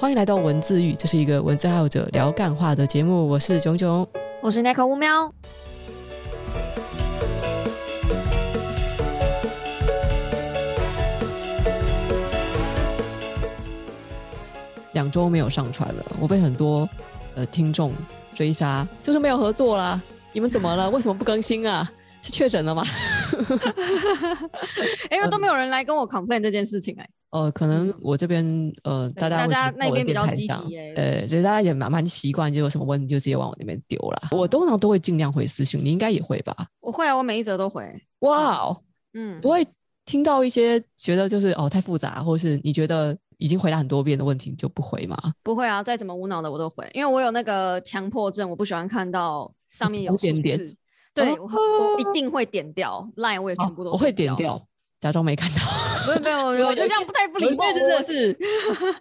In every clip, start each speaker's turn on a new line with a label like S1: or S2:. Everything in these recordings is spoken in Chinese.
S1: 欢迎来到文字狱，这是一个文字爱好者聊干话的节目。我是炯炯，
S2: 我是奈可乌喵。
S1: 两周没有上传了，我被很多呃听众追杀，就是没有合作啦。你们怎么了？为什么不更新啊？是确诊了吗？
S2: 因为都没有人来跟我 complain 这件事情哎、欸。
S1: 呃，可能我这边呃，大家
S2: 大家那边比较积极哎，
S1: 呃，所以大家也蛮蛮习惯，就有什么问题就直接往我那边丢了。我通常都会尽量回私讯，你应该也会吧？
S2: 我会啊，我每一则都回。
S1: 哇哦，嗯，不会听到一些觉得就是哦太复杂，或是你觉得已经回答很多遍的问题你就不回吗？
S2: 不会啊，再怎么无脑的我都回，因为我有那个强迫症，我不喜欢看到上面有点点。对，我我一定会点掉，line 我也全部都
S1: 我会点掉。假装没看到，
S2: 不是没有，我就这样不太不礼貌。
S1: 真的是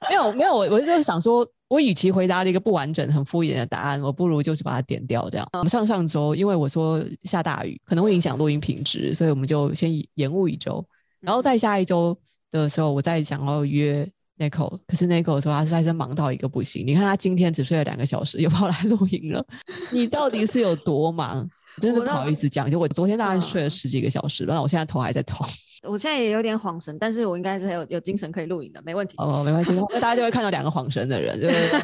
S1: 没有没有，我我就是想说，我与其回答了一个不完整、很敷衍的答案，我不如就是把它点掉。这样，我们上上周因为我说下大雨可能会影响录音品质，所以我们就先延误一周。然后再下一周的时候，我再想要约 Nico，可是 Nico 说他实在是忙到一个不行。你看他今天只睡了两个小时，又跑来录音了，你到底是有多忙？真的不好意思讲，就我昨天大概睡了十几个小时，然后我现在头还在痛。
S2: 我现在也有点恍神，但是我应该是还有有精神可以录影的，没问题。
S1: 哦，没关系，大家就会看到两个恍神的人，对不对？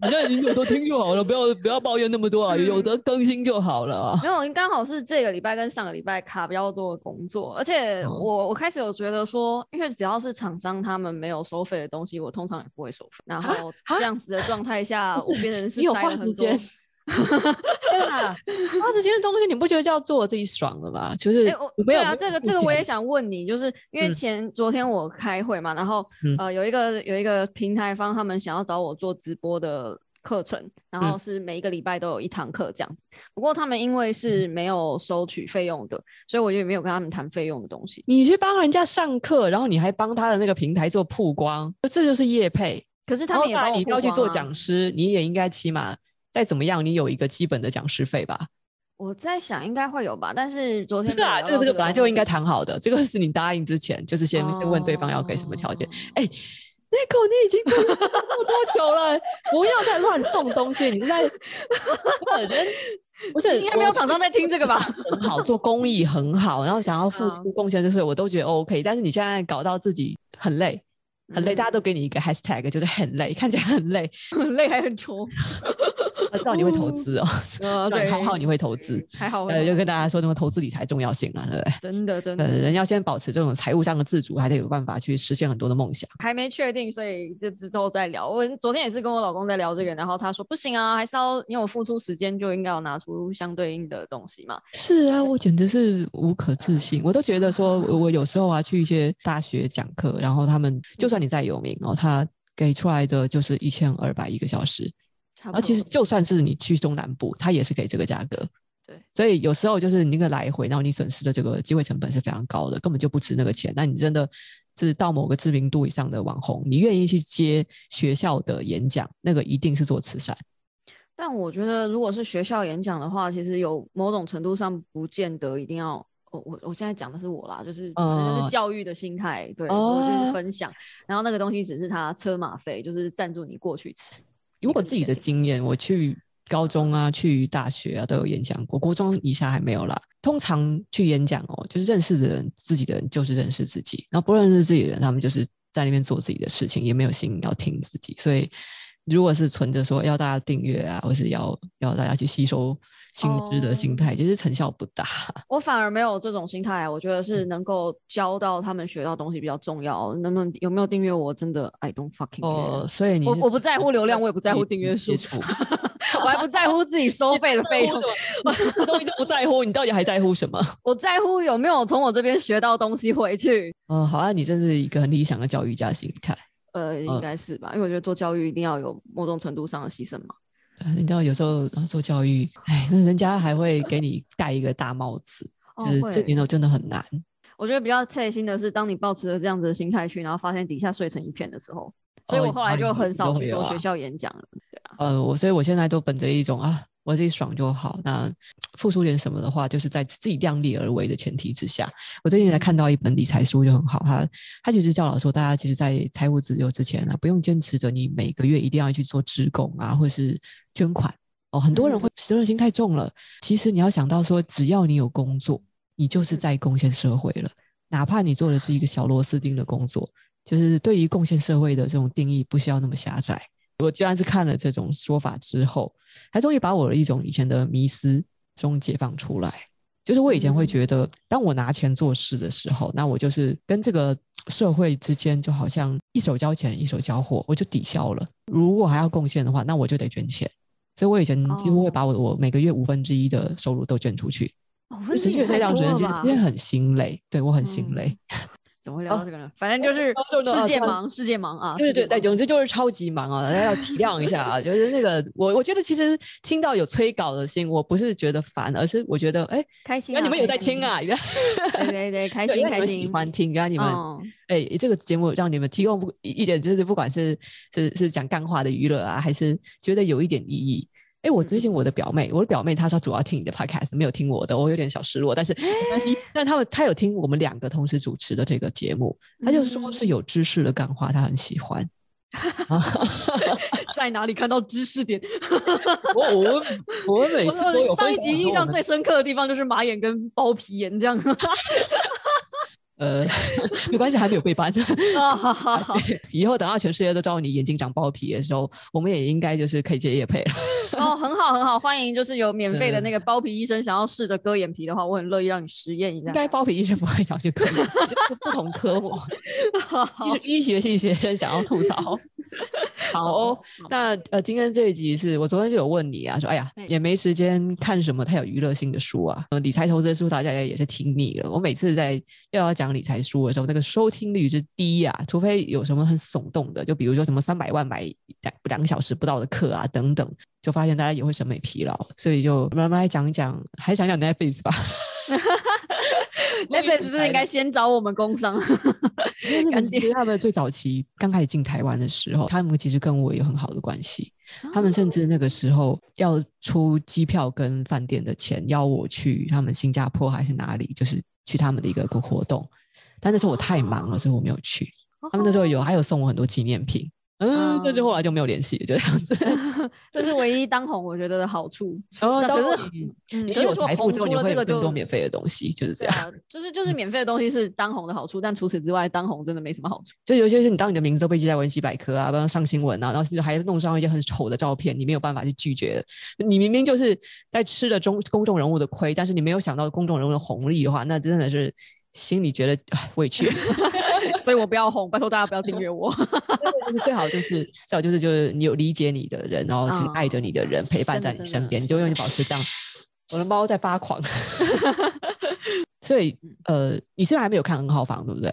S1: 反 正你有多听就好了，不要不要抱怨那么多啊，有的更新就好了啊。
S2: 没有，刚好是这个礼拜跟上个礼拜卡比较多的工作，而且我我开始有觉得说，因为只要是厂商他们没有收费的东西，我通常也不会收费。然后这样子的状态下，我变成是塞了很多。
S1: 对啊，花时间的东西你不觉得就要做自己爽了吗？就是没有、
S2: 啊，这个这个我也想问你，就是因为前、嗯、昨天我开会嘛，然后、嗯、呃有一个有一个平台方他们想要找我做直播的课程，然后是每一个礼拜都有一堂课这样子。不过他们因为是没有收取费用的，所以我就没有跟他们谈费用的东西。
S1: 你去帮人家上课，然后你还帮他的那个平台做曝光，这就是业配。
S2: 可是他们也帮我曝
S1: 你要去做讲师，你也应该起码。再怎么样，你有一个基本的讲师费吧？
S2: 我在想应该会有吧，但是昨天
S1: 是啊，这个这个本来就应该谈好的，这个是你答应之前，就是先、哦、先问对方要给什么条件。哎、哦，那口你已经做了这么多久了，不要再乱送东西，你是在 人不是
S2: 应该没有厂商在听这个吧？
S1: 很好，做公益很好，然后想要付出贡献，就是我都觉得 OK，但是你现在搞到自己很累。很累，大家都给你一个 hashtag，就是很累，看起来很累，
S2: 很累还很穷。
S1: 我知道你会投资哦，哦对，还好你会投资，
S2: 还好。
S1: 呃，就跟大家说，那么投资理财重要性啊，对不对？
S2: 真的，真的。
S1: 人要先保持这种财务上的自主，还得有办法去实现很多的梦想。
S2: 还没确定，所以这之后再聊。我昨天也是跟我老公在聊这个，然后他说不行啊，还是要因为我付出时间，就应该要拿出相对应的东西嘛。
S1: 是啊，我简直是无可置信，我都觉得说，我有时候啊去一些大学讲课，然后他们就算你再有名哦，他给出来的就是一千二百一个小时，而其实就算是你去中南部，他也是给这个价格。
S2: 对，
S1: 所以有时候就是你那个来回，然后你损失的这个机会成本是非常高的，根本就不值那个钱。那你真的是到某个知名度以上的网红，你愿意去接学校的演讲，那个一定是做慈善。
S2: 但我觉得，如果是学校演讲的话，其实有某种程度上不见得一定要。我我我现在讲的是我啦，就是、呃、就是教育的心态，对，我就是分享，然后那个东西只是他车马费，就是赞助你过去吃。
S1: 如果自己的经验，我去高中啊，去大学啊都有演讲过，国中以下还没有啦。通常去演讲哦，就是认识的人，自己的人就是认识自己，然后不认识自己的人，他们就是在那边做自己的事情，也没有心要听自己。所以，如果是存着说要大家订阅啊，或是要要大家去吸收。新知的心态其实成效不大。
S2: 我反而没有这种心态，我觉得是能够教到他们学到东西比较重要。能不能有没有订阅我？真的，I don't fucking care。
S1: 哦，所以你
S2: 我我不在乎流量，我也不在乎订阅数，我还不在乎自己收费的费用，
S1: 东西都不在乎。你到底还在乎什么？
S2: 我在乎有没有从我这边学到东西回去。
S1: 嗯，好啊，你真是一个很理想的教育家心态。
S2: 呃，应该是吧，因为我觉得做教育一定要有某种程度上的牺牲嘛。
S1: 你知道有时候做教育，哎，那人家还会给你戴一个大帽子，哦、就是这年头真的很难。
S2: 我觉得比较贴心的是，当你抱持了这样子的心态去，然后发现底下碎成一片的时候，所以我后来就很少去做学校演讲了。对啊，
S1: 呃，我所以我现在都本着一种啊，我自己爽就好。那付出点什么的话，就是在自己量力而为的前提之下。我最近才看到一本理财书就很好，他他其实教导说，大家其实，在财务自由之前呢、啊，不用坚持着你每个月一定要去做职工啊，或是捐款哦。很多人会责任心太重了，其实你要想到说，只要你有工作，你就是在贡献社会了，哪怕你做的是一个小螺丝钉的工作。就是对于贡献社会的这种定义，不需要那么狭窄。我既然是看了这种说法之后，才终于把我的一种以前的迷思中解放出来。就是我以前会觉得，当我拿钱做事的时候，那我就是跟这个社会之间就好像一手交钱一手交货，我就抵消了。如果还要贡献的话，那我就得捐钱。所以我以前几乎会把我我每个月五分之一的收入都捐出去。
S2: 哦，五分之一太多了吧？
S1: 今天很心累，对我很心累。嗯
S2: 怎么会聊到这个呢？哦、反正就是世界忙，世界忙啊！
S1: 对对对，总之就是超级忙啊！大家要体谅一下啊！就是那个，我我觉得其实听到有催稿的心，我不是觉得烦，而是我觉得哎，
S2: 开心、啊。
S1: 原来你们有在听啊？原
S2: 来对对对，开 心开心，
S1: 喜欢听。原来你们哎、哦，这个节目让你们提供不一点，就是不管是是是讲干话的娱乐啊，还是觉得有一点意义。哎，我最近我的表妹，我的表妹她说主要听你的 podcast，没有听我的，我有点小失落。但是 但他们她有听我们两个同时主持的这个节目，她就说是有知识的干话，她很喜欢。
S2: 在哪里看到知识点？
S1: 我我我每次都有
S2: 上一集印象最深刻的地方就是马眼跟包皮眼这样。
S1: 呃，没关系，还没有被搬。啊，好好好，以后等到全世界都知道你眼睛长包皮的时候，我们也应该就是可以接夜配了。
S2: 哦，很好很好，欢迎，就是有免费的那个包皮医生想要试着割眼皮的话，我很乐意让你实验一下。
S1: 应该包皮医生不会想去割，就不同科目。医医学系学生想要吐槽。好哦，那呃，今天这一集是我昨天就有问你啊，说哎呀，也没时间看什么太有娱乐性的书啊，呃，理财投资的书大家也是听腻了。我每次在又要讲。理财书的时候，那个收听率之低啊，除非有什么很耸动的，就比如说什么三百万买两两个小时不到的课啊等等，就发现大家也会审美疲劳，所以就慢慢来讲讲，还是讲讲 Netflix 吧。
S2: Netflix 是不是应该先找我们工商？
S1: 感觉他们最早期刚开始进台湾的时候，他们其实跟我有很好的关系，他们甚至那个时候要出机票跟饭店的钱，邀我去他们新加坡还是哪里，就是去他们的一个个活动。但那时候我太忙了，所以我没有去。他们那时候有，还有送我很多纪念品。嗯，但是后来就没有联系，就这样子。
S2: 这是唯一当红我觉得的好处。
S1: 哦，可是你有财富之后，你会有更多免费的东西，就是这样。
S2: 就是就是免费的东西是当红的好处，但除此之外，当红真的没什么好处。
S1: 就尤其是你当你的名字都被记在维基百科啊，不然上新闻啊，然后还弄上一些很丑的照片，你没有办法去拒绝。你明明就是在吃着中公众人物的亏，但是你没有想到公众人物的红利的话，那真的是。心里觉得委屈，
S2: 所以我不要红，拜托大家不要订阅我。
S1: 就是最好就是最好就是就是你有理解你的人，然后请爱着你的人陪伴在你身边，你就永远保持这样。我的猫在发狂，所以呃，你现在还没有看 N 号房对不对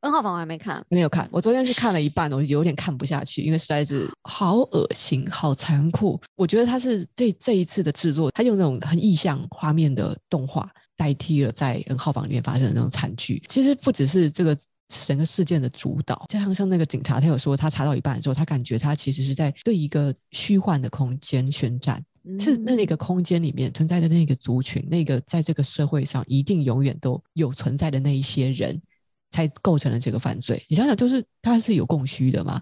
S2: ？N 号房我还没看，
S1: 没有看。我昨天是看了一半，我有点看不下去，因为实在是好恶心、好残酷。我觉得他是这这一次的制作，他用那种很意象画面的动画。代替了在 N 号房里面发生的那种惨剧。其实不只是这个整个事件的主导，就像像那个警察，他有说他查到一半的时候，他感觉他其实是在对一个虚幻的空间宣战，嗯、是那个空间里面存在的那个族群，那个在这个社会上一定永远都有存在的那一些人，才构成了这个犯罪。你想想，就是他是有供需的嘛？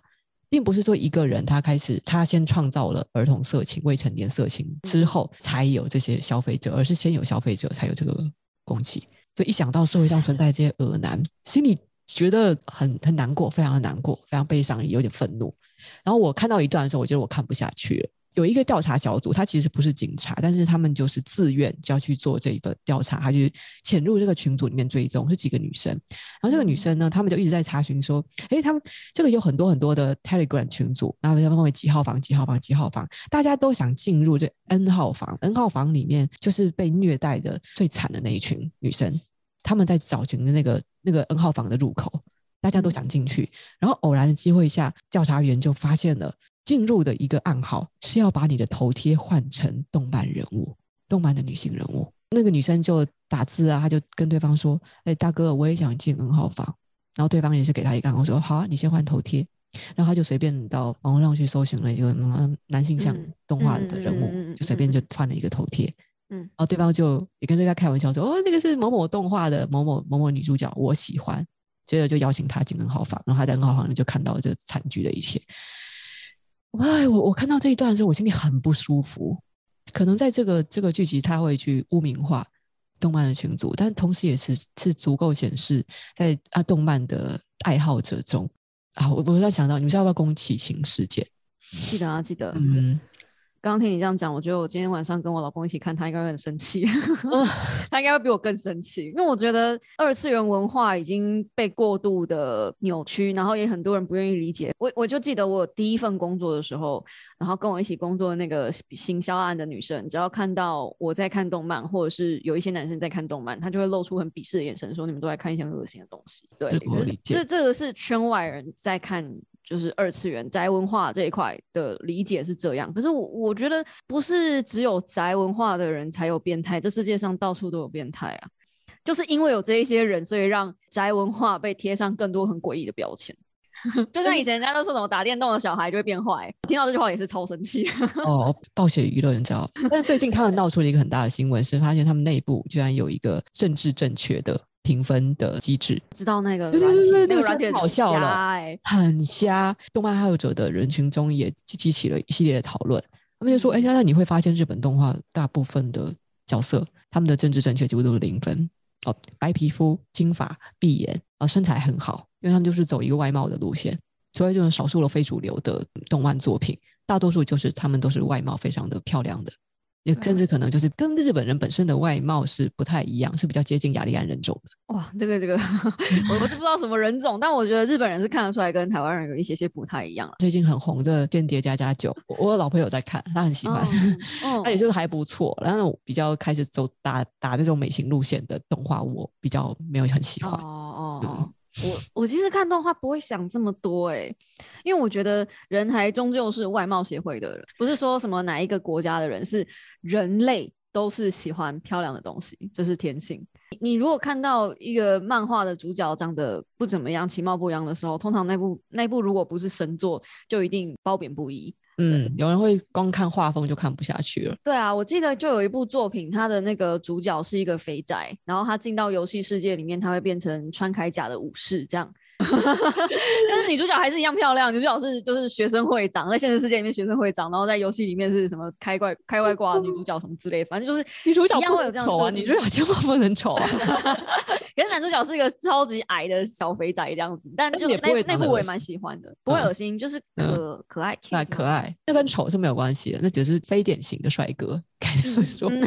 S1: 并不是说一个人他开始他先创造了儿童色情、未成年色情之后才有这些消费者，而是先有消费者才有这个供给。所以一想到社会上存在这些恶男，心里觉得很很难过，非常的难过，非常悲伤，也有点愤怒。然后我看到一段的时候，我觉得我看不下去了。有一个调查小组，他其实不是警察，但是他们就是自愿就要去做这一个调查，他就潜入这个群组里面追踪，是几个女生。然后这个女生呢，他们就一直在查询说，诶，他们这个有很多很多的 Telegram 群组，然后他们分为几号房、几号房、几号房，大家都想进入这 N 号房。N 号房里面就是被虐待的最惨的那一群女生，他们在找寻的那个那个 N 号房的入口，大家都想进去。然后偶然的机会下，调查员就发现了。进入的一个暗号是要把你的头贴换成动漫人物，动漫的女性人物。那个女生就打字啊，她就跟对方说：“哎，大哥，我也想进 N 号房。”然后对方也是给她一个暗号说：“好啊，你先换头贴。”然后他就随便到网络上去搜寻了一个男性向动画的人物，嗯、就随便就换了一个头贴。嗯，然后对方就也跟大家开玩笑说：“哦，那个是某某动画的某某某某女主角，我喜欢。”接着就邀请他进 N 号房，然后他在 N 号房里就看到这惨剧的一切。哎，我我看到这一段的时候，我心里很不舒服。可能在这个这个剧集，他会去污名化动漫的群组，但同时也是是足够显示，在啊动漫的爱好者中啊，我我在想到，你们知道要不要宫崎勤事件？
S2: 记得啊，记得。嗯。刚刚听你这样讲，我觉得我今天晚上跟我老公一起看，他应该会很生气，他应该会比我更生气，因为我觉得二次元文化已经被过度的扭曲，然后也很多人不愿意理解。我我就记得我第一份工作的时候，然后跟我一起工作的那个行销案的女生，只要看到我在看动漫，或者是有一些男生在看动漫，她就会露出很鄙视的眼神，说你们都在看一些恶心的东西。对，这这个是圈外人在看。就是二次元宅文化这一块的理解是这样，可是我我觉得不是只有宅文化的人才有变态，这世界上到处都有变态啊！就是因为有这一些人，所以让宅文化被贴上更多很诡异的标签。就像以前人家都说什么打电动的小孩就会变坏，听到这句话也是超生气。
S1: 哦，暴雪娱乐你知道？但是最近他们闹出了一个很大的新闻，是发现他们内部居然有一个政治正确的。评分的机制，
S2: 知道那个软体，那个软件
S1: 好笑了，很瞎。动漫爱好者的人群中也激起了一系列的讨论。他们就说：“哎、欸，那你会发现日本动画大部分的角色，他们的政治正确几乎都是零分哦，白皮肤、金发、碧眼啊，身材很好，因为他们就是走一个外貌的路线。所以就是少数的非主流的动漫作品，大多数就是他们都是外貌非常的漂亮的。”也甚至可能就是跟日本人本身的外貌是不太一样，是比较接近雅利安人种的。
S2: 哇，这个这个，我我是不知道什么人种，但我觉得日本人是看得出来跟台湾人有一些些不太一样。
S1: 最近很红的《间谍家家酒》，我有老朋友在看，他很喜欢，哦、他也就是还不错。然后我比较开始走打打这种美型路线的动画，我比较没有很喜欢。哦哦。嗯
S2: 我我其实看动画不会想这么多哎，因为我觉得人还终究是外貌协会的人，不是说什么哪一个国家的人，是人类都是喜欢漂亮的东西，这是天性。你如果看到一个漫画的主角长得不怎么样，其貌不扬的时候，通常那部那部如果不是神作，就一定褒贬不一。
S1: 嗯，有人会光看画风就看不下去了。
S2: 对啊，我记得就有一部作品，它的那个主角是一个肥宅，然后他进到游戏世界里面，他会变成穿铠甲的武士这样。但是女主角还是一样漂亮，女主角是就是学生会长，在现实世界里面学生会长，然后在游戏里面是什么开外开外挂女主角什么之类的，反正就是
S1: 女主角
S2: 一样会有这样子。
S1: 女主角千万不能丑啊！
S2: 可是男主角是一个超级矮的小肥仔这样子，但就那那部我也蛮喜欢的，不会恶心，就是可可爱
S1: 可爱可爱，那跟丑是没有关系的，那只是非典型的帅哥，该这么说。
S2: 嗯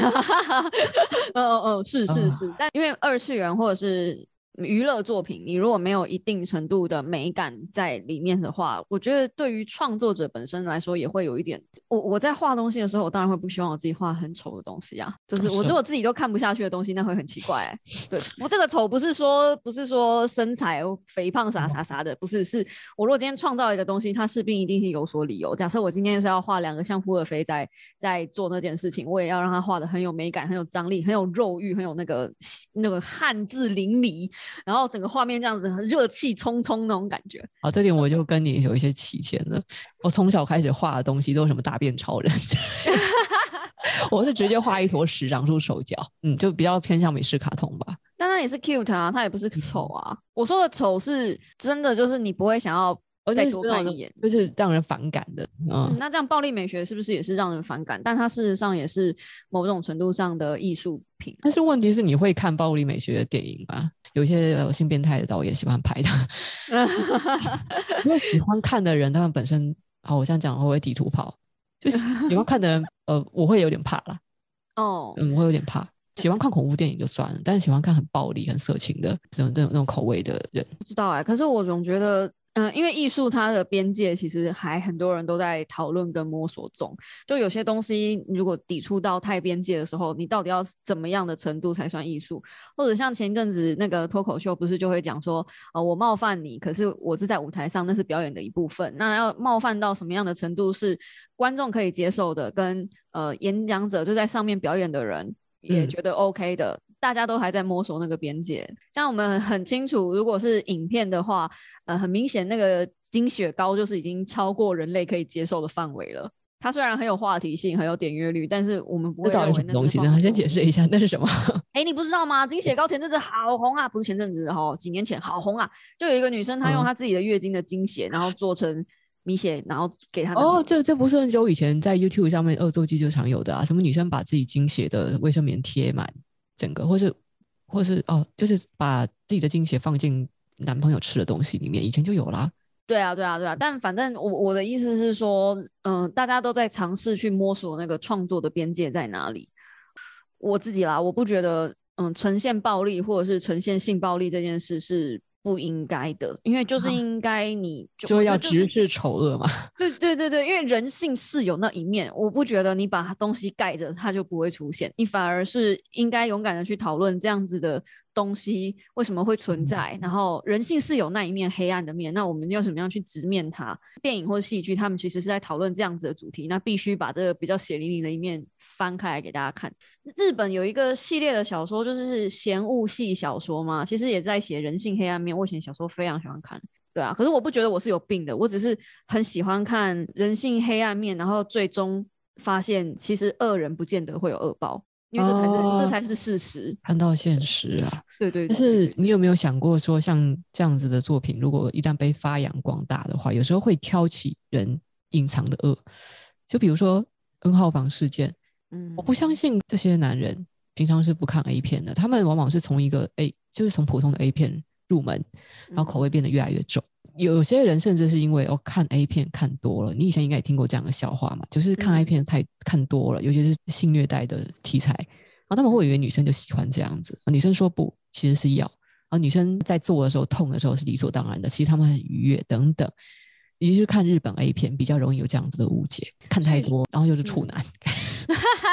S2: 嗯嗯，是是是，但因为二次元或者是。娱乐作品，你如果没有一定程度的美感在里面的话，我觉得对于创作者本身来说也会有一点。我我在画东西的时候，我当然会不希望我自己画很丑的东西啊，就是我如果自己都看不下去的东西，那会很奇怪、欸。对，我这个丑不是说不是说身材肥胖啥啥啥的，不是，是我如果今天创造一个东西，它势必一定是有所理由。假设我今天是要画两个像扑尔肥宅在做那件事情，我也要让他画的很有美感、很有张力、很有肉欲、很有那个那个汉字淋漓。然后整个画面这样子很热气冲冲那种感觉，
S1: 好，这点我就跟你有一些起见了。我从小开始画的东西都是什么大便超人，我是直接画一坨屎长出手脚，嗯，就比较偏向美式卡通吧。
S2: 但那也是 cute 啊，它也不是丑啊。我说的丑是真的，就是你不会想要再多看一眼，
S1: 就是让人反感的。嗯，
S2: 嗯，那这样暴力美学是不是也是让人反感？但它事实上也是某种程度上的艺术品。
S1: 但是问题是，你会看暴力美学的电影吗？有些有性变态的导演喜欢拍的，因为喜欢看的人，他们本身，好，我这样讲会不会地图跑？就是喜欢看的人，呃，我会有点怕啦。哦，嗯，我会有点怕。喜欢看恐怖电影就算了，但是喜欢看很暴力、很色情的这种、这种、那种口味的人，
S2: 不知道哎、可是我总觉得。嗯，因为艺术它的边界其实还很多人都在讨论跟摸索中。就有些东西如果抵触到太边界的时候，你到底要怎么样的程度才算艺术？或者像前一阵子那个脱口秀，不是就会讲说，呃，我冒犯你，可是我是在舞台上，那是表演的一部分。那要冒犯到什么样的程度是观众可以接受的，跟呃演讲者就在上面表演的人也觉得 OK 的。嗯大家都还在摸索那个边界，像我们很清楚，如果是影片的话，呃，很明显那个经血糕就是已经超过人类可以接受的范围了。它虽然很有话题性，很有点阅率，但是我们不会认为那是
S1: 东西。那先解释一下，那是什么？
S2: 哎、欸，你不知道吗？经血糕前阵子好红啊，不是前阵子哈，几年前好红啊。就有一个女生，她用她自己的月经的经血，嗯、然后做成米血，然后给他。
S1: 哦，这这不是很久以前在 YouTube 上面恶作剧就常有的啊？什么女生把自己经血的卫生棉贴满整个，或是或是哦，就是把自己的经血放进男朋友吃的东西里面，以前就有啦。
S2: 对啊，对啊，对啊，但反正我我的意思是说，嗯、呃，大家都在尝试去摸索那个创作的边界在哪里。我自己啦，我不觉得，嗯、呃，呈现暴力或者是呈现性暴力这件事是不应该的，因为就是应该你就，
S1: 就要直视丑恶嘛。
S2: 对对对对，因为人性是有那一面，我不觉得你把东西盖着它就不会出现，你反而是应该勇敢的去讨论这样子的。东西为什么会存在？然后人性是有那一面黑暗的面，那我们要怎么样去直面它？电影或戏剧，他们其实是在讨论这样子的主题，那必须把这个比较血淋淋的一面翻开来给大家看。日本有一个系列的小说，就是嫌恶系小说嘛，其实也在写人性黑暗面。我以前小时候非常喜欢看，对啊，可是我不觉得我是有病的，我只是很喜欢看人性黑暗面，然后最终发现其实恶人不见得会有恶报。因为这才是、哦、这才是事实，
S1: 看到现实啊，
S2: 对对，对。
S1: 但是你有没有想过说，像这样子的作品，如果一旦被发扬光大的话，有时候会挑起人隐藏的恶。就比如说 N 号房事件，嗯，我不相信这些男人平常是不看 A 片的，他们往往是从一个 A，就是从普通的 A 片入门，然后口味变得越来越重。嗯有些人甚至是因为哦看 A 片看多了，你以前应该也听过这样的笑话嘛，就是看 A 片太看多了，嗯、尤其是性虐待的题材，然后他们会以为女生就喜欢这样子，女生说不，其实是要，然后女生在做的时候痛的时候是理所当然的，其实他们很愉悦等等，尤其是看日本 A 片比较容易有这样子的误解，看太多，然后又是处男。嗯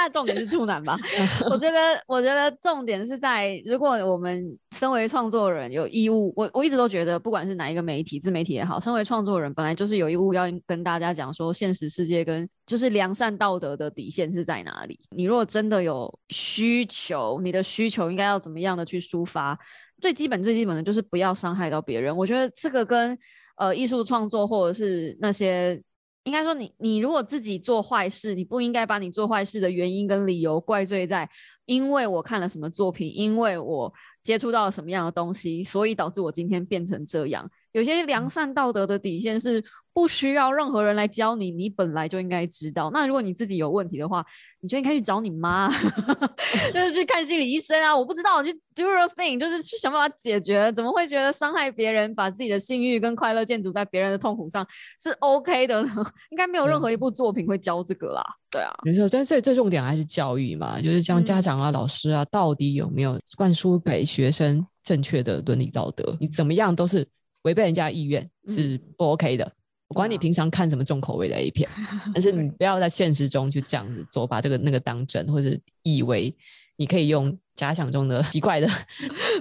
S1: 重点是处男吧？我觉得，我觉得重点是在，如果我们身为创作人有义务，我我一直都觉得，不管是哪一个媒体、自媒体也好，身为创作人本来就是有义务要跟大家讲说，现实世界跟就是良善道德的底线是在哪里。你如果真的有需求，你的需求应该要怎么样的去抒发？最基本、最基本的就是不要伤害到别人。我觉得这个跟呃艺术创作或者是那些。应该说你，你如果自己做坏事，你不应该把你做坏事的原因跟理由怪罪在，因为我看了什么作品，因为我接触到了什么样的东西，所以导致我今天变成这样。有些良善道德的底线是不需要任何人来教你，你本来就应该知道。那如果你自己有问题的话，你就应该去找你妈，就是去看心理医生啊！我不知道，就 do your thing，就是去想办法解决。怎么会觉得伤害别人，把自己的性欲跟快乐建筑在别人的痛苦上是 OK 的呢？应该没有任何一部作品会教这个啦。对啊，没错，但是最最重点还是教育嘛，就是像家长啊、嗯、老师啊，到底有没有灌输给学生正确的伦理道德？你怎么样都是。违背人家的意愿是不 OK 的。嗯、我管你平常看什么重口味的 A 片，嗯、但是你不要在现实中就这样子做，把这个那个当真，或者以为你可以用假想中的奇怪的、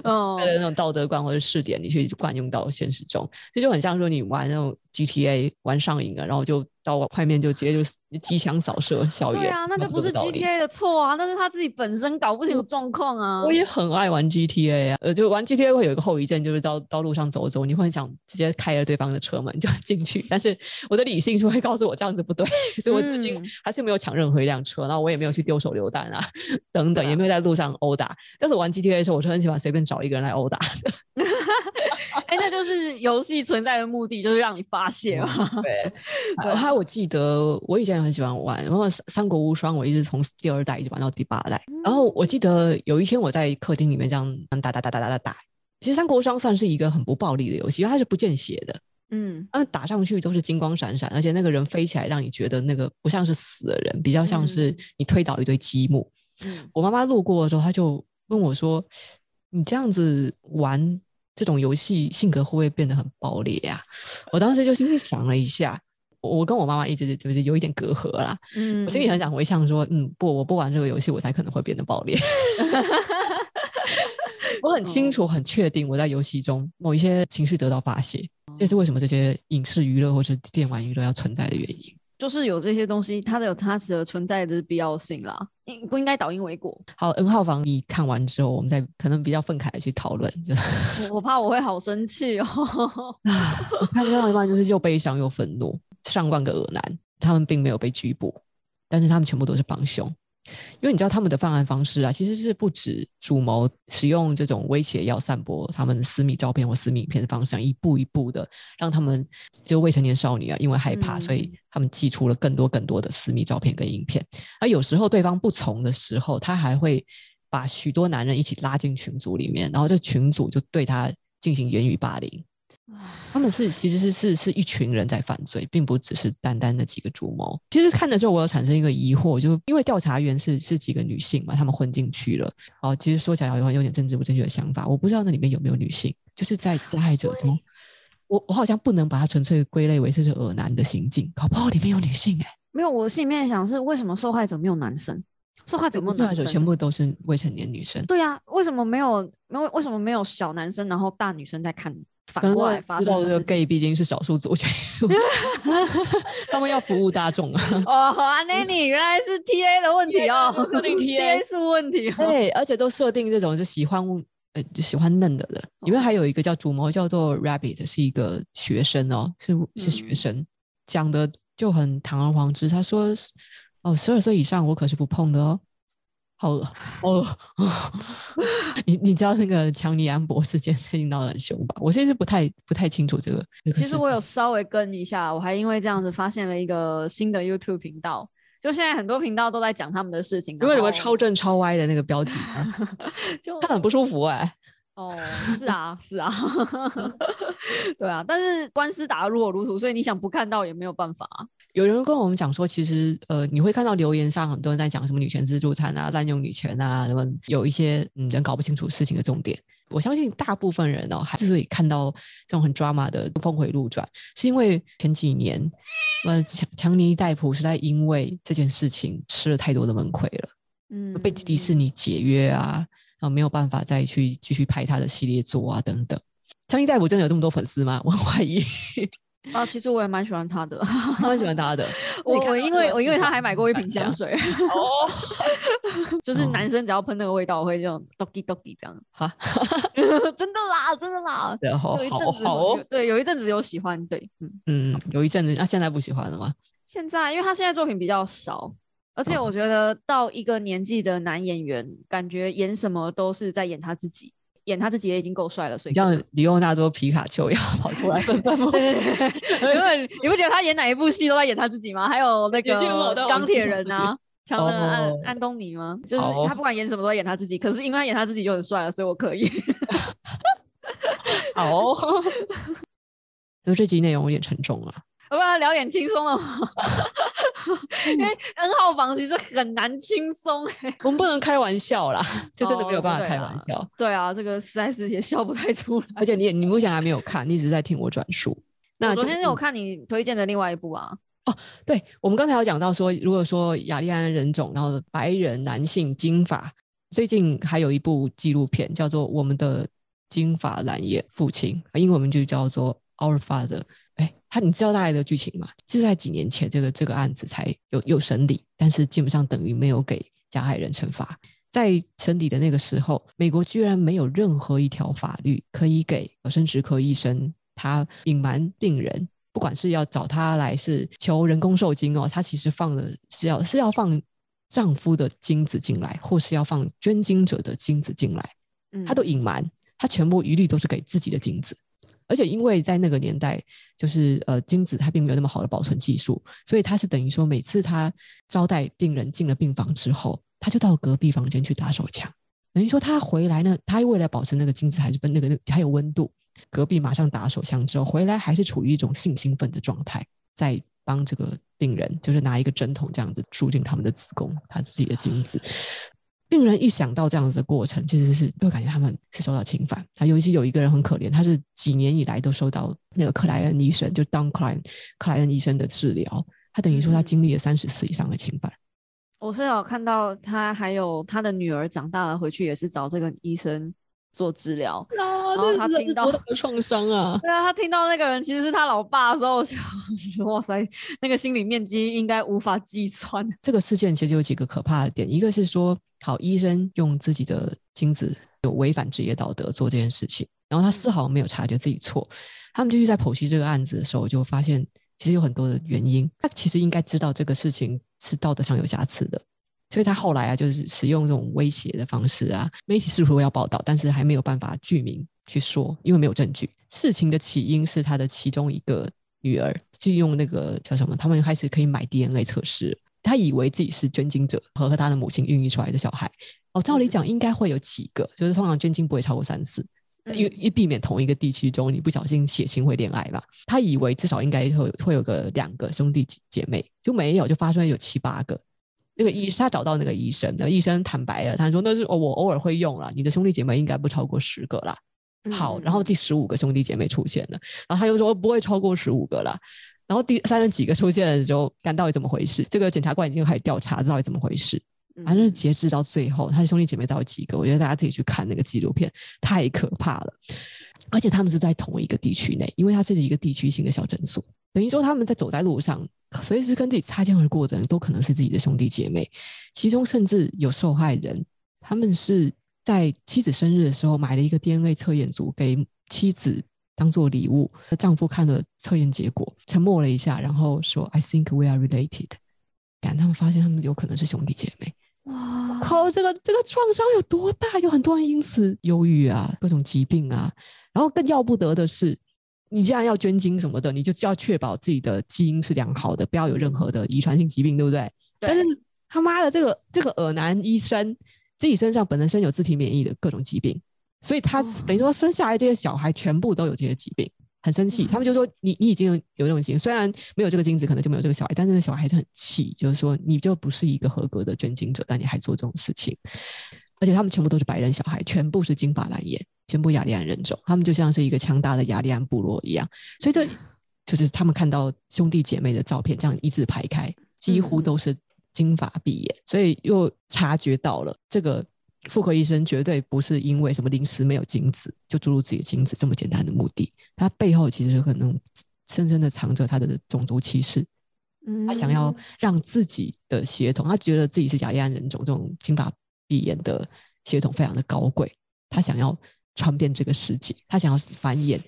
S1: 哦、的那种道德观或者视点，你去惯用到现实中，这就很像说你玩那种 GTA 玩上瘾了，然后就。到外面就直接就机枪扫射校园，
S2: 对啊，那就不是 GTA 的错啊，那是他自己本身搞不清楚状况啊。
S1: 我也很爱玩 GTA 啊，呃，就玩 GTA 会有一个后遗症，就是到到路上走走，你会想直接开了对方的车门就 进去，但是我的理性就会告诉我这样子不对，所以我最近还是没有抢任何一辆车，然后我也没有去丢手榴弹啊 等等，也没有在路上殴打。但是我玩 GTA 的时候，我是很喜欢随便找一个人来殴打的。
S2: 哎，那就是游戏存在的目的，就是让你发泄嘛。
S1: 对，还有我记得我以前也很喜欢玩，然后《三国无双》，我一直从第二代一直玩到第八代。然后我记得有一天我在客厅里面这样打打打打打打打。其实《三国无双》算是一个很不暴力的游戏，因为它是不见血的。嗯，那打上去都是金光闪闪，而且那个人飞起来，让你觉得那个不像是死的人，比较像是你推倒一堆积木。嗯，我妈妈路过的时候，她就问我说：“你这样子玩？”这种游戏性格会不会变得很暴烈呀？我当时就心里想了一下，我跟我妈妈一直就是有一点隔阂啦。嗯，我心里很想回想说，嗯，不，我不玩这个游戏，我才可能会变得暴烈。我很清楚、很确定，我在游戏中某一些情绪得到发泄，这是为什么这些影视娱乐或者电玩娱乐要存在的原因。
S2: 就是有这些东西，它的有它的存在的必要性啦，应不应该倒因为果？
S1: 好，N 号房你看完之后，我们再可能比较愤慨的去讨论。就
S2: 我怕我会好生气哦。
S1: 我看到一半就是又悲伤又愤怒，上万个恶男，他们并没有被拘捕，但是他们全部都是帮凶。因为你知道他们的犯案方式啊，其实是不止主谋使用这种威胁要散播他们私密照片或私密影片的方向，一步一步的让他们就未成年少女啊，因为害怕，所以他们寄出了更多更多的私密照片跟影片。而有时候对方不从的时候，他还会把许多男人一起拉进群组里面，然后这群组就对他进行言语霸凌。他们是其实是是是一群人在犯罪，并不只是单单的几个主谋。其实看的时候，我有产生一个疑惑，就是因为调查员是是几个女性嘛，他们混进去了。哦，其实说起来有有点政治不正确的想法，我不知道那里面有没有女性，就是在加害者中，我我好像不能把它纯粹归类为是是恶男的行径，搞不好里面有女性哎、欸。
S2: 没有，我心里面想是为什么受害者没有男生？受害者没有男生，受害者
S1: 全部都是未成年女生。
S2: 对呀、啊，为什么没有？没有为什么没有小男生，然后大女生在看？反过来发生，这个
S1: gay 毕竟是少数族群，他们要服务大众啊。
S2: 哦，好啊，那你原来是 TA 的问题哦，设定 TA 是问题。
S1: 对，而且都设定这种就喜欢呃就喜欢嫩的人。因为还有一个叫主谋，叫做 Rabbit，是一个学生哦，是是学生，讲、嗯、的就很堂而皇之。他说：“哦，十二岁以上我可是不碰的哦。”好 你你知道那个强尼安博事件事情闹得很凶吧？我现在是不太不太清楚这个。
S2: 其实我有稍微跟一下，我还因为这样子发现了一个新的 YouTube 频道，就现在很多频道都在讲他们的事情。
S1: 因为什么超正超歪的那个标题 就看很不舒服哎、欸。
S2: 哦，是啊，是啊，对啊，但是官司打得如火如荼，所以你想不看到也没有办法。
S1: 有人跟我们讲说，其实呃，你会看到留言上很多人在讲什么女权自助餐啊、滥用女权啊，什么有一些嗯人搞不清楚事情的重点。我相信大部分人哦，还是可以看到这种很 drama 的峰回路转，是因为前几年呃强强尼戴普实在因为这件事情吃了太多的闷亏了，嗯，被迪士尼解约啊。然后没有办法再去继续拍他的系列作啊，等等。强尼戴普真的有这么多粉丝吗？我很怀疑。
S2: 啊，其实我也蛮喜欢他的，
S1: 蛮喜欢他的。
S2: 我我因为我因为他还买过一瓶香水哦，就是男生只要喷那个味道，我会这种 doggy doggy 这样。哈，真的啦，真的啦。
S1: 然后好好
S2: 对，有一阵子有喜欢，对，嗯
S1: 嗯，有一阵子，那现在不喜欢了吗？
S2: 现在，因为他现在作品比较少。而且我觉得到一个年纪的男演员，哦、感觉演什么都是在演他自己，演他自己也已经够帅了，所以像
S1: 李奥纳多皮卡丘要跑出来
S2: 因为你不觉得他演哪一部戏都在演他自己吗？还有那个钢铁人啊，强森安安东尼吗？就是他不管演什么都在演他自己，可是因为他演他自己就很帅了，所以我可以。
S1: 好、哦，就这集内容有点沉重啊。
S2: 要不要聊点轻松的吗？因为 N 号房其实很难轻松哎，
S1: 我们不能开玩笑啦，就真的没有办法开玩笑。
S2: 哦对，啊、对啊，这个实在是也笑不太出来。
S1: 而且你你目前还没有看，你一直在听我转述。那、就是、
S2: 昨天有看你推荐的另外一部啊。
S1: 哦，对，我们刚才有讲到说，如果说雅利安人种，然后白人男性金发，最近还有一部纪录片叫做《我们的金发蓝眼父亲》，英文名就叫做 Our Father。哎，他你知道大概的剧情吗？就是在几年前，这个这个案子才有有审理，但是基本上等于没有给加害人惩罚。在审理的那个时候，美国居然没有任何一条法律可以给生殖科医生他隐瞒病人，不管是要找他来是求人工受精哦，他其实放的是要是要放丈夫的精子进来，或是要放捐精者的精子进来，他都隐瞒，他全部一律都是给自己的精子。而且因为在那个年代，就是呃精子它并没有那么好的保存技术，所以他是等于说每次他招待病人进了病房之后，他就到隔壁房间去打手枪。等于说他回来呢，他为了保持那个精子还是分那个还有温度，隔壁马上打手枪之后回来还是处于一种性兴奋的状态，在帮这个病人就是拿一个针筒这样子输进他们的子宫，他自己的精子。病人一想到这样子的过程，其实是会感觉他们是受到侵犯。他尤其有一个人很可怜，他是几年以来都受到那个克莱恩医生，就 Don Klein 克莱恩医生的治疗。他等于说他经历了三十次以上的侵犯。
S2: 我是有看到他，还有他的女儿长大了回去也是找这个医生做治疗。
S1: 啊，然后他听到创伤啊，
S2: 对啊，他听到那个人其实是他老爸的时候，想哇塞，那个心理面积应该无法计算。
S1: 这个事件其实有几个可怕的点，一个是说，好，医生用自己的精子有违反职业道德做这件事情，然后他丝毫没有察觉自己错。他们继续在剖析这个案子的时候，就发现其实有很多的原因。他其实应该知道这个事情是道德上有瑕疵的，所以他后来啊，就是使用这种威胁的方式啊，媒体似乎要报道，但是还没有办法具名去说，因为没有证据。事情的起因是他的其中一个女儿就用那个叫什么，他们开始可以买 DNA 测试，他以为自己是捐精者和和他的母亲孕育出来的小孩。哦，照理讲应该会有几个，就是通常捐精不会超过三次。因为一避免同一个地区中你不小心血亲会恋爱吧，他以为至少应该会会有个两个兄弟姐妹，就没有，就发出来有七八个。那个医他找到那个医生，那个医生坦白了，他说那是我我偶尔会用了，你的兄弟姐妹应该不超过十个啦。好，然后第十五个兄弟姐妹出现了，然后他又说不会超过十五个啦。然后第三十几个出现了之后，看到底怎么回事？这个检察官已经开始调查，到底怎么回事？反正截至到最后，他的兄弟姐妹到底几个？我觉得大家自己去看那个纪录片，太可怕了。而且他们是在同一个地区内，因为它是一个地区性的小诊所，等于说他们在走在路上，随时跟自己擦肩而过的人都可能是自己的兄弟姐妹。其中甚至有受害人，他们是在妻子生日的时候买了一个 DNA 测验组给妻子当做礼物。丈夫看了测验结果，沉默了一下，然后说：“I think we are related。”感他们发现他们有可能是兄弟姐妹。哇靠！这个这个创伤有多大？有很多人因此忧郁啊，各种疾病啊。然后更要不得的是，你既然要捐精什么的，你就要确保自己的基因是良好的，不要有任何的遗传性疾病，对不对？对。但是他妈的，这个这个耳男医生自己身上本身有自体免疫的各种疾病，所以他等于说生下来这些小孩全部都有这些疾病。很生气，他们就说你你已经有有这种基因，虽然没有这个精子，可能就没有这个小孩，但是那小孩还是很气，就是说你就不是一个合格的捐精者，但你还做这种事情，而且他们全部都是白人小孩，全部是金发蓝眼，全部雅利安人种，他们就像是一个强大的雅利安部落一样，所以这就是他们看到兄弟姐妹的照片，这样一字排开，几乎都是金发碧眼，所以又察觉到了这个。妇科医生绝对不是因为什么临时没有精子就注入自己的精子这么简单的目的，他背后其实可能深深的藏着他的种族歧视。嗯，他想要让自己的血统，他觉得自己是雅利安人种，这种金发碧眼的血统非常的高贵，他想要传遍这个世界，他想要繁衍。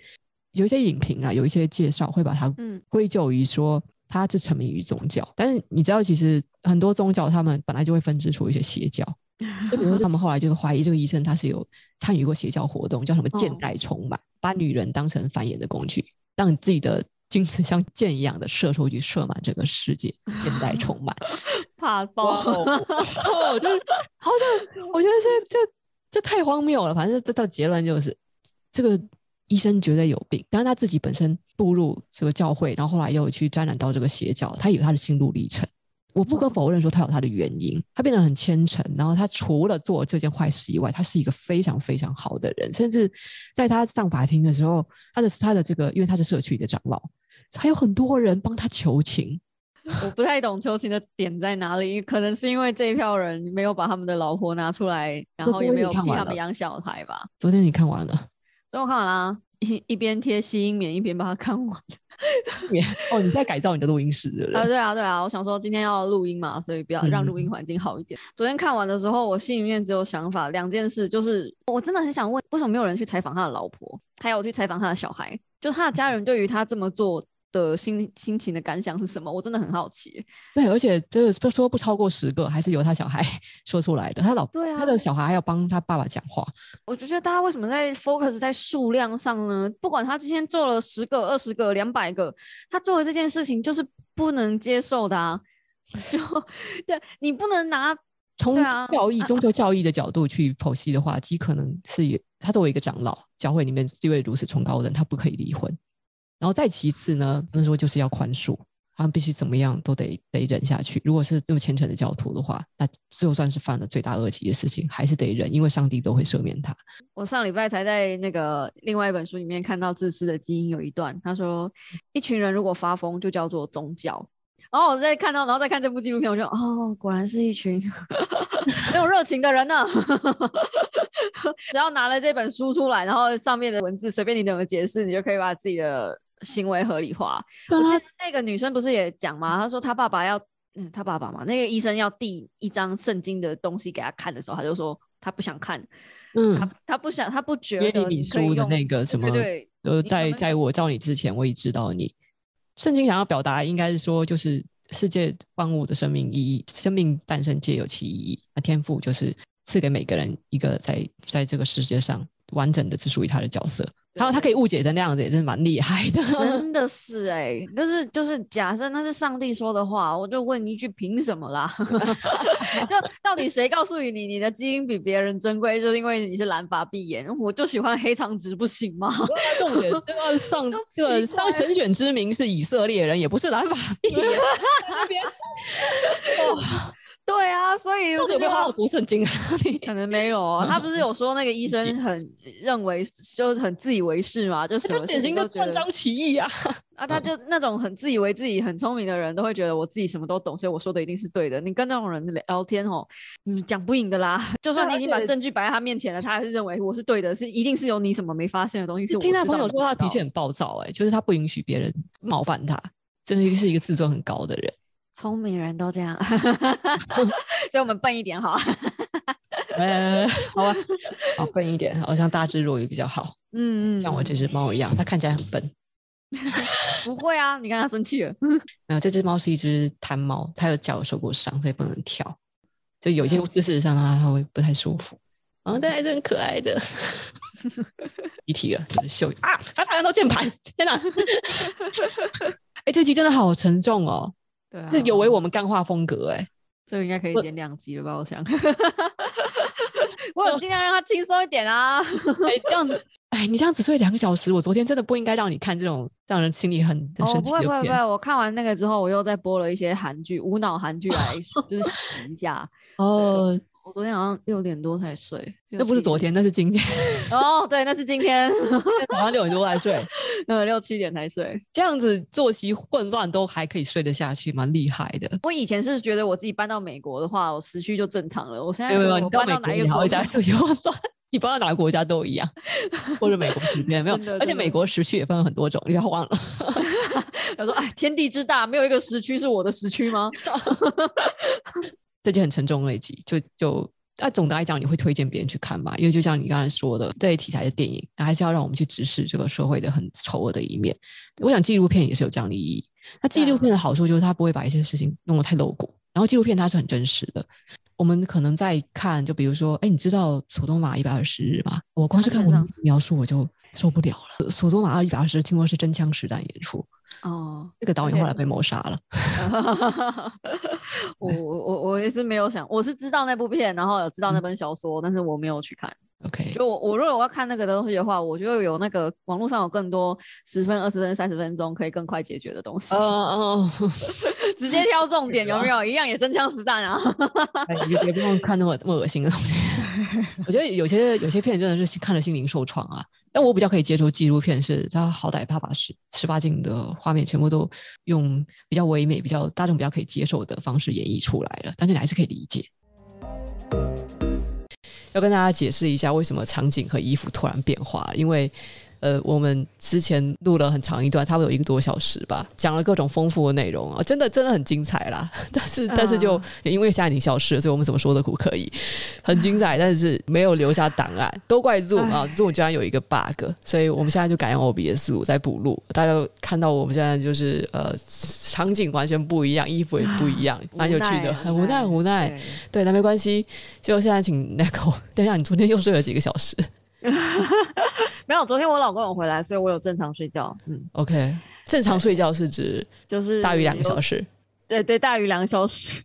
S1: 有一些影评啊，有一些介绍会把他归咎于说他是沉迷于宗教，但是你知道，其实很多宗教他们本来就会分支出一些邪教。就比如说，他们后来就是怀疑这个医生他是有参与过邪教活动，叫什么“箭袋充满”，把女人当成繁衍的工具，让自己的精子像箭一样的射出去，射满整个世界，箭袋 充满，
S2: 怕爆！
S1: 哦，就是好像我觉得这这这太荒谬了。反正这到结论就是，这个医生绝对有病。当然他自己本身步入这个教会，然后后来又去沾染到这个邪教，他有他的心路历程。我不可否认说他有他的原因，他变得很虔诚，然后他除了做这件坏事以外，他是一个非常非常好的人，甚至在他上法庭的时候，他的他的这个，因为他是社区的长老，还有很多人帮他求情。
S2: 我不太懂求情的点在哪里，可能是因为这一票人没有把他们的老婆拿出来，然后也没有替他们养小孩吧。
S1: 昨天你看完了？
S2: 昨天我看完了，一一边贴吸音棉，一边把它看完。
S1: 哦，你在改造你的录音室对不对？
S2: 啊，对啊，对啊，我想说今天要录音嘛，所以不要让录音环境好一点。嗯、昨天看完的时候，我心里面只有想法两件事，就是我真的很想问，为什么没有人去采访他的老婆，还有去采访他的小孩，就他的家人对于他这么做。的心心情的感想是什么？我真的很好奇。
S1: 对，而且这个说不超过十个，还是由他小孩 说出来的。他老
S2: 对啊，
S1: 他的小孩还要帮他爸爸讲话。
S2: 我就觉得大家为什么在 focus 在数量上呢？不管他今天做了十个、二十个、两百个，他做的这件事情就是不能接受的啊！就对，你不能拿
S1: 从教义、宗教教义的角度去剖析的话，极可能是他作为一个长老，教会里面地位如此崇高的人，他不可以离婚。然后再其次呢，他们说就是要宽恕，他们必须怎么样都得得忍下去。如果是这么虔诚的教徒的话，那就算是犯了罪大恶极的事情，还是得忍，因为上帝都会赦免他。
S2: 我上礼拜才在那个另外一本书里面看到《自私的基因》有一段，他说，一群人如果发疯，就叫做宗教；然后我再看到，然后再看这部纪录片，我就哦，果然是一群没有热情的人呢。只要拿了这本书出来，然后上面的文字随便你怎么解释，你就可以把自己的行为合理化。我记得那个女生不是也讲吗？她说她爸爸要，嗯，她爸爸嘛，那个医生要递一张圣经的东西给她看的时候，她就说她不想看，嗯，她她不想，她不觉得
S1: 你说的那个什么，对，呃，在在我造你之前，我已知道你。圣经想要表达，应该是说，就是世界万物的生命意义，生命诞生皆有其意义。那天赋就是赐给每个人一个在在这个世界上完整的只属于他的角色。然后他可以误解成那样子，也真是蛮厉害的。
S2: 真的是哎、欸，就是就是，假设那是上帝说的话，我就问一句：凭什么啦？就到底谁告诉你，你的基因比别人珍贵，就是因为你是蓝发碧眼？我就喜欢黑长直，不行吗？
S1: 重点这个 上这个上神选之名是以色列人，也不是蓝发碧眼。
S2: 所以
S1: 有没有好好读圣经啊？
S2: 可能没有啊。他不是有说那个医生很认为，就是很自以为是嘛？就什么典型的断
S1: 章取义啊！
S2: 啊，他就那种很自以为自己很聪明的人，都会觉得我自己什么都懂，所以我说的一定是对的。你跟那种人聊天哦，你讲不赢的啦。就算你已经把证据摆在他面前了，他还是认为我是对的，是一定是有你什么没发现的东西。是听他朋友说他
S1: 脾气很暴躁，哎，就是他不允许别人冒犯他，真的是一个自尊很高的人。
S2: 聪明人都这样 所以我们笨一点好。
S1: 呃，好吧，好笨一点，好像大智若愚比较好。嗯嗯，像我这只猫一样，它看起来很笨。
S2: 不会啊，你看它生气了。
S1: 没有，这只猫是一只贪猫，它有脚受过伤，所以不能跳。就有些姿势上它它会不太舒服。然后但还是很可爱的。一提了，就是秀啊！它打到键盘，天哪！哎、欸，这集真的好沉重哦。
S2: 对啊，
S1: 有违我们干话风格哎、欸，
S2: 这个应该可以剪两集了吧？我，想，我有尽量让他轻松一点啊。
S1: 哎、欸，这样子，哎，你这样子睡两个小时，我昨天真的不应该让你看这种让人心里很很生气。
S2: 不会不会不会，我看完那个之后，我又再播了一些韩剧，无脑韩剧来 就是洗一下哦。我昨天好像六点多才睡，
S1: 那不是昨天，那是今天。
S2: 哦，对，那是今天
S1: 早上六点多才睡，
S2: 嗯，六七点才睡，
S1: 这样子作息混乱都还可以睡得下去，蛮厉害的。
S2: 我以前是觉得我自己搬到美国的话，我时区就正常了。我现在没有，你搬到哪一个国家作息混乱？你搬到哪个国家都一样，或者美国时间没有，而且美国时区也分很多种，你不要忘了。他说：“哎，天地之大，没有一个时区是我的时区吗？”
S1: 这就很沉重累积，就就啊，总的来讲，你会推荐别人去看吧？因为就像你刚才说的，这类题材的电影，还是要让我们去直视这个社会的很丑恶的一面。我想纪录片也是有这样的意义。那纪录片的好处就是它不会把一些事情弄得太露骨，然后纪录片它是很真实的。我们可能在看，就比如说，哎，你知道索多玛一百二十日吗？我光是看我描述我就受不了了。索多玛一百二十日听说是真枪实弹演出。哦，这个导演后来被谋杀了。
S2: 我我我也是没有想，我是知道那部片，然后有知道那本小说，嗯、但是我没有去看。
S1: OK，
S2: 就我我如果我要看那个东西的话，我就有那个网络上有更多十分、二十分、三十分钟可以更快解决的东西。哦哦 直接挑重点有没有？一样也真枪实弹啊！
S1: 也也不用看那么那么恶心的东西。我觉得有些有些片真的是看了心灵受创啊。但我比较可以接受纪录片，是他好歹他把十十八禁的画面全部都用比较唯美、比较大众比较可以接受的方式演绎出来了，但是你还是可以理解。要跟大家解释一下，为什么场景和衣服突然变化，因为。呃，我们之前录了很长一段，差不多有一个多小时吧，讲了各种丰富的内容啊，真的真的很精彩啦。但是但是就因为现在已经消失了，所以我们怎么说都不可以，很精彩，但是没有留下档案，都怪 Zoom 啊，Zoom 居然有一个 bug，所以我们现在就改用 OBS 录在补录。大家看到我们现在就是呃场景完全不一样，衣服也不一样，蛮有趣的，很无奈很无奈。对，那没关系，就现在请那个，等一下，你昨天又睡了几个小时？
S2: 没有，昨天我老公有回来，所以我有正常睡觉。嗯
S1: ，OK，正常睡觉是指就是大于两个小时。
S2: 对对，大于两个小时。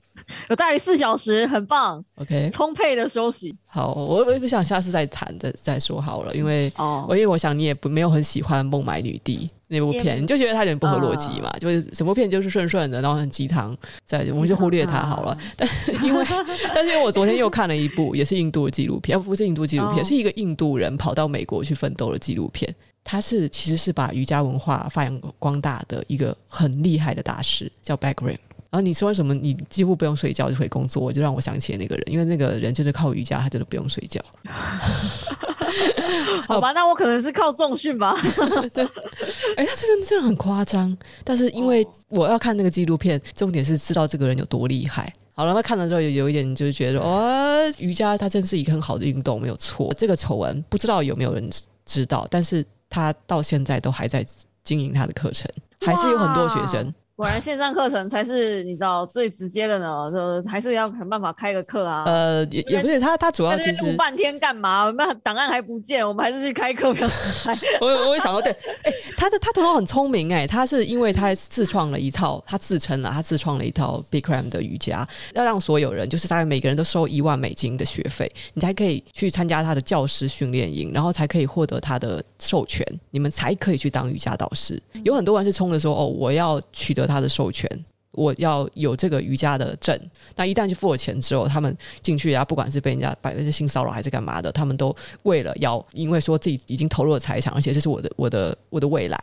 S2: 有大于四小时，很棒。
S1: OK，
S2: 充沛的休息。
S1: 好，我我不想下次再谈再再说好了，因为哦，我因为我想你也不没有很喜欢《孟买女帝》那部片，你就觉得它有点不合逻辑嘛，就是什么片就是顺顺的，然后很鸡汤，在我们就忽略它好了。但是因为 但是因为我昨天又看了一部也是印度的纪录片，不是印度纪录片，是一个印度人跑到美国去奋斗的纪录片。他是其实是把瑜伽文化发扬光大的一个很厉害的大师，叫 Bagram。然后你说什么？你几乎不用睡觉就可以工作，就让我想起了那个人，因为那个人就是靠瑜伽，他真的不用睡觉。
S2: 好吧，那我可能是靠重训吧。
S1: 对，哎，他真的真的很夸张。但是因为我要看那个纪录片，重点是知道这个人有多厉害。好了，那看了之后有有一点就是觉得，哦，瑜伽它真是一个很好的运动，没有错。这个丑闻不知道有没有人知道，但是他到现在都还在经营他的课程，还是有很多学生。
S2: 果然线上课程才是你知道最直接的呢，就还是要想办法开个课啊。
S1: 呃，也也不是，他他主要就是
S2: 录半天干嘛？那档案还不见，我们还是去开课比较实在。
S1: 我我也想到，对，哎、欸，他的他头脑很聪明哎、欸，他是因为他自创了一套，他自称了他自创了一套 Bikram 的瑜伽，要让所有人就是大概每个人都收一万美金的学费，你才可以去参加他的教师训练营，然后才可以获得他的授权，你们才可以去当瑜伽导师。有很多人是冲着说哦，我要取得。他的授权，我要有这个瑜伽的证。那一旦去付了钱之后，他们进去啊，不管是被人家百分之性骚扰还是干嘛的，他们都为了要，因为说自己已经投入了财产，而且这是我的、我的、我的未来，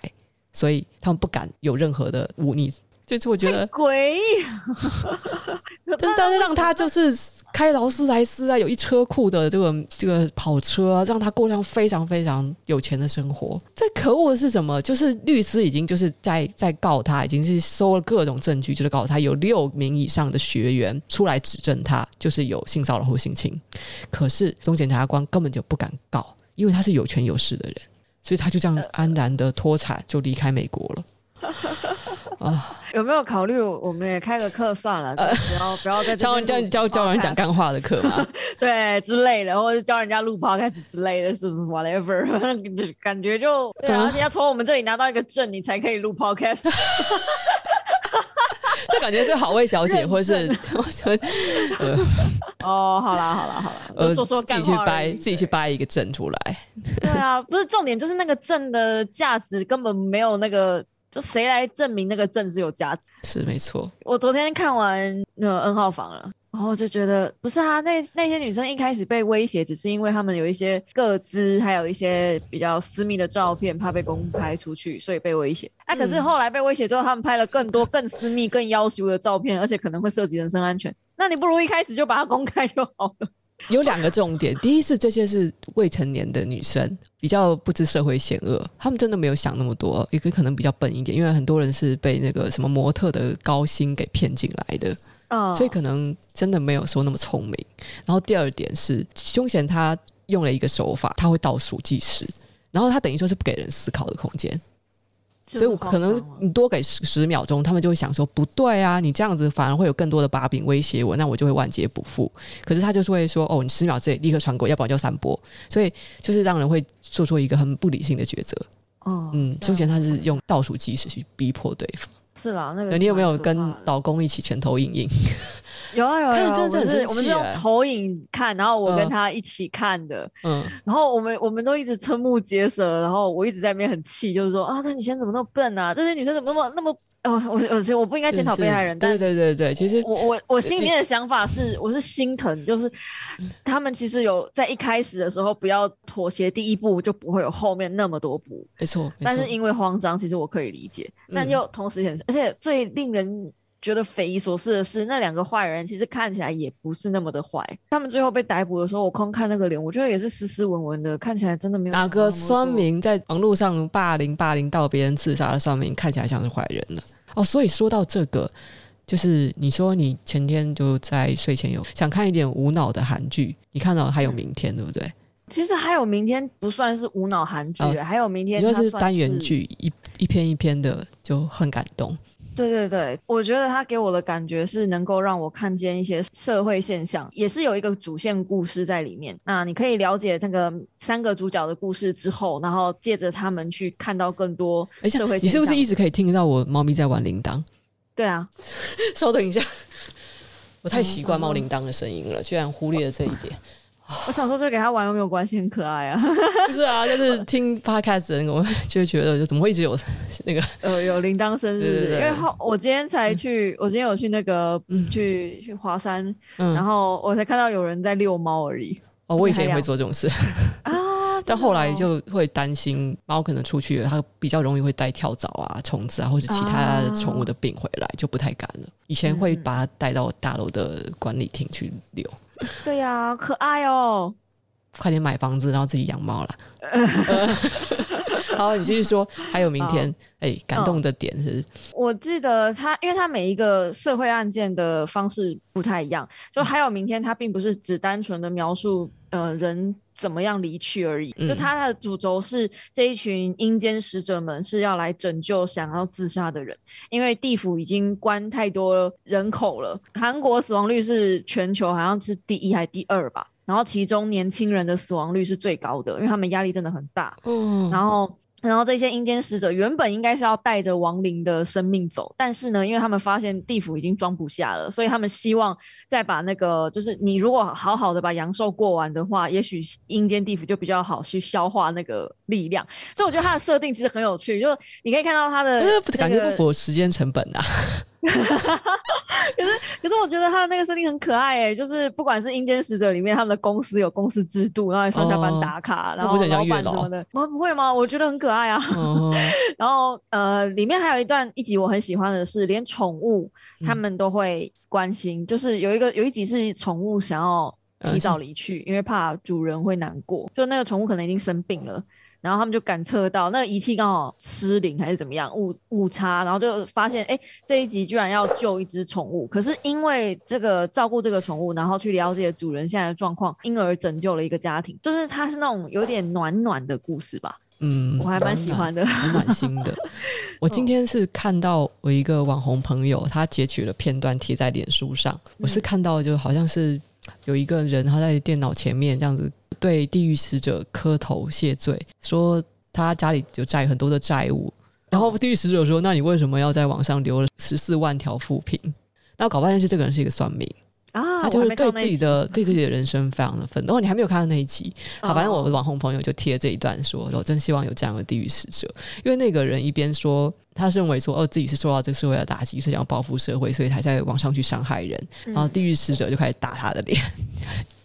S1: 所以他们不敢有任何的忤逆。这次我觉得
S2: 诡异，
S1: 但 但是让他就是开劳斯莱斯啊，有一车库的这个这个跑车啊，让他过上非常非常有钱的生活。最可恶的是什么？就是律师已经就是在在告他，已经是收了各种证据，就是告他有六名以上的学员出来指证他就是有性骚扰或性侵。可是总检察官根本就不敢告，因为他是有权有势的人，所以他就这样安然的脱产就离开美国了。
S2: 啊，有没有考虑我们也开个课算了？呃、不要不要再教
S1: 教教教人讲干话的课嘛？
S2: 对，之类的，或者教人家录 podcast 之类的，是？whatever，感觉就对、啊，而且要从我们这里拿到一个证，你才可以录 podcast。
S1: 这感觉是好味小姐，或是
S2: 呃，哦，好啦好啦好啦，呃，说说自
S1: 己去掰，自己去掰一个证出来。
S2: 对啊，不是重点，就是那个证的价值根本没有那个。就谁来证明那个证是有价值？
S1: 是没错。我
S2: 昨天看完那个 N 号房了，然后就觉得不是啊，那那些女生一开始被威胁，只是因为她们有一些个资，还有一些比较私密的照片，怕被公开出去，所以被威胁。哎、啊，可是后来被威胁之后，他们拍了更多、更私密、更要求的照片，而且可能会涉及人身安全。那你不如一开始就把它公开就好了。
S1: 有两个重点，第一是这些是未成年的女生，比较不知社会险恶，她们真的没有想那么多，也可能比较笨一点，因为很多人是被那个什么模特的高薪给骗进来的，哦，所以可能真的没有说那么聪明。然后第二点是，凶嫌他用了一个手法，他会倒数计时，然后他等于说是不给人思考的空间。所以，我可能你多给十十秒钟，他们就会想说不对啊，你这样子反而会有更多的把柄威胁我，那我就会万劫不复。可是他就是会说，哦，你十秒之内立刻传过，要不然就散播。所以就是让人会做出一个很不理性的抉择。哦，嗯，之前他是用倒数计时去逼迫对方。
S2: 是啦，那个
S1: 你有没有跟老公一起拳头硬硬？
S2: 有啊有啊，有啊，真的是我们是用投影看，然后我跟他一起看的，嗯，然后我们我们都一直瞠目结舌，然后我一直在那边很气，就是说啊，这女生怎么那么笨啊？这些女生怎么那么那么……哦，我我我我不应该检讨被害人，
S1: 对对对对，其实
S2: 我我我心里面的想法是，我是心疼，就是他们其实有在一开始的时候不要妥协，第一步就不会有后面那么多步，
S1: 没错，
S2: 但是因为慌张，其实我可以理解，但又同时很，而且最令人。觉得匪夷所思的是，那两个坏人其实看起来也不是那么的坏。他们最后被逮捕的时候，我空看那个脸，我觉得也是斯斯文文的，看起来真的没有
S1: 哪个酸民在网络上霸凌霸凌到别人自杀的酸民看起来像是坏人了。哦，所以说到这个，就是你说你前天就在睡前有想看一点无脑的韩剧，你看到还有明天，对不对？
S2: 其实还有明天不算是无脑韩剧，哦，还有明天，
S1: 你说是单元剧，一一篇一篇的就很感动。
S2: 对对对，我觉得他给我的感觉是能够让我看见一些社会现象，也是有一个主线故事在里面。那你可以了解那个三个主角的故事之后，然后借着他们去看到更多社会现象。你
S1: 是不是一直可以听得到我猫咪在玩铃铛？
S2: 对啊，
S1: 稍等一下。我太习惯猫铃铛的声音了，居然忽略了这一点。
S2: 我想说，就给他玩又没有关系，很可爱啊。
S1: 不是啊，就是听 podcast 的那个，我就会觉得，就怎么会一直有 那个
S2: 呃有铃铛声，是不是？因为后我今天才去，我今天有去那个去去华山，然后我才看到有人在遛猫而已。
S1: 哦，我以前也会做这种事啊，但后来就会担心猫可能出去了，它比较容易会带跳蚤啊、虫子啊，或者其他宠物的病回来，就不太敢了。以前会把它带到大楼的管理厅去遛。
S2: 对呀、啊，可爱哦！
S1: 快点买房子，然后自己养猫了。好，你继续说。还有明天，哎、欸，感动的点是？
S2: 我记得他，因为他每一个社会案件的方式不太一样。就还有明天，他并不是只单纯的描述呃人怎么样离去而已。就他的主轴是这一群阴间使者们是要来拯救想要自杀的人，因为地府已经关太多人口了。韩国死亡率是全球好像是第一还是第二吧？然后其中年轻人的死亡率是最高的，因为他们压力真的很大。嗯，然后。然后这些阴间使者原本应该是要带着亡灵的生命走，但是呢，因为他们发现地府已经装不下了，所以他们希望再把那个，就是你如果好好的把阳寿过完的话，也许阴间地府就比较好去消化那个力量。所以我觉得它的设定其实很有趣，就你可以看到它的、那个、
S1: 感觉不符合时间成本啊。
S2: 可是，可是我觉得他的那个设定很可爱诶、欸，就是不管是阴间使者里面，他们的公司有公司制度，然后上下班打卡，哦、然后老板什么的，不不会吗？我觉得很可爱啊。哦、然后呃，里面还有一段一集我很喜欢的是，连宠物他们都会关心，嗯、就是有一个有一集是宠物想要提早离去，嗯、因为怕主人会难过，就那个宠物可能已经生病了。然后他们就感测到那个仪器刚好失灵还是怎么样误误差，然后就发现哎，这一集居然要救一只宠物，可是因为这个照顾这个宠物，然后去了解主人现在的状况，因而拯救了一个家庭，就是它是那种有点暖暖的故事吧。嗯，我还蛮喜欢的，
S1: 很暖心的。我今天是看到我一个网红朋友，他截取了片段贴在脸书上，我是看到就好像是有一个人他在电脑前面这样子。对地狱使者磕头谢罪，说他家里有债很多的债务，然后地狱使者说：“那你为什么要在网上留了十四万条负评？”那搞半天是这个人是一个算命啊，他就是对自己的对自己的人生非常的愤怒。哦，你还没有看到那一集？好，反正我的网红朋友就贴这一段说：“我真希望有这样的地狱使者，因为那个人一边说他认为说哦自己是受到这个社会的打击，是想要报复社会，所以才在网上去伤害人，然后地狱使者就开始打他的脸。”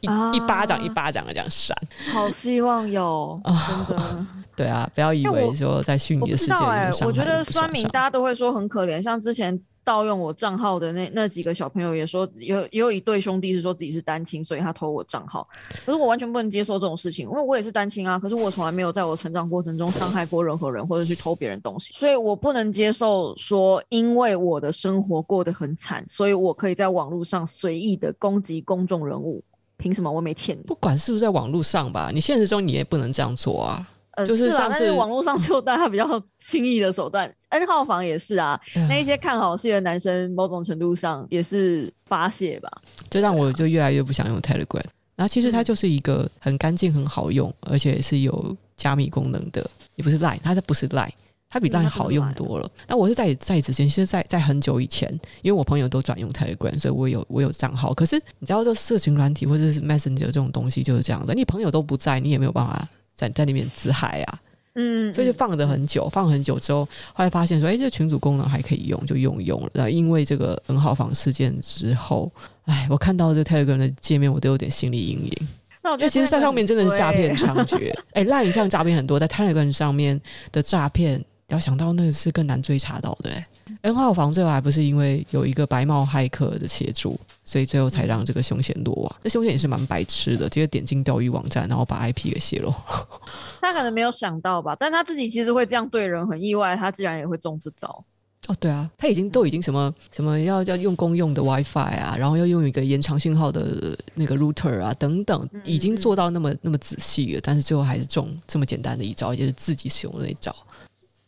S1: 一一巴掌一巴掌的这样闪，
S2: 好希望有 真的。
S1: 对啊，不要以为说在虚拟的世界里面，
S2: 我觉得酸民大家都会说很可怜，像之前盗用我账号的那那几个小朋友也说，有也有一对兄弟是说自己是单亲，所以他偷我账号。可是我完全不能接受这种事情，因为我也是单亲啊。可是我从来没有在我成长过程中伤害过任何人，或者去偷别人东西，所以我不能接受说，因为我的生活过得很惨，所以我可以在网络上随意的攻击公众人物。凭什么我没欠你？
S1: 不管是不是在网络上吧，你现实中你也不能这样做啊。
S2: 呃，就是啊，但是网络上 就大家比较轻易的手段，N 号房也是啊。呃、那一些看好戏的男生，某种程度上也是发泄吧。
S1: 这让我就越来越不想用 Telegram。然后其实它就是一个很干净、很好用，而且是有加密功能的，也不是 Line，它不是 Line。它比 Line 好用多了。那我是在在之前，其实在在很久以前，因为我朋友都转用 Telegram，所以我有我有账号。可是你知道，这社群软体或者是 Messenger 这种东西就是这样的，你朋友都不在，你也没有办法在在里面自嗨啊。嗯，所以就放着很久，放很久之后，后来发现说，哎，这群组功能还可以用，就用一用了。然后因为这个 N 号房事件之后，哎，我看到这 Telegram 的界面，我都有点心理阴影。那我觉得其实在上面真的是诈骗猖獗。哎，Line 上诈骗很多，在 Telegram 上面的诈骗。要想到那个是更难追查到的，欸，N 号房最后还不是因为有一个白帽骇客的协助，所以最后才让这个凶险落网。那凶险也是蛮白痴的，直接点进钓鱼网站，然后把 IP 给泄露。
S2: 他可能没有想到吧，但他自己其实会这样对人，很意外，他竟然也会中这招。
S1: 哦，对啊，他已经都已经什么什么要要用公用的 WiFi 啊，然后要用一个延长信号的那个 router 啊等等，已经做到那么那么仔细了，但是最后还是中这么简单的一招，也就是自己使用的那一招。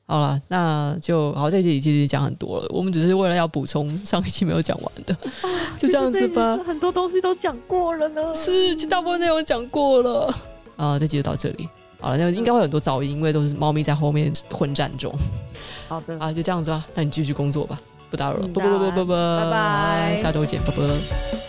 S1: 好了，那就好。这一集其实讲很多了，我们只是为了要补充上一期没有讲完的，就这样子吧。
S2: 很多东西都讲过了呢，
S1: 是，其实大部分内容讲过了。啊，这集就到这里。好了，那应该会有很多噪音，因为都是猫咪在后面混战中。
S2: 好的，
S1: 啊，就这样子吧。那你继续工作吧，不打扰了。拜拜拜拜，
S2: 拜拜，
S1: 下周见，拜拜。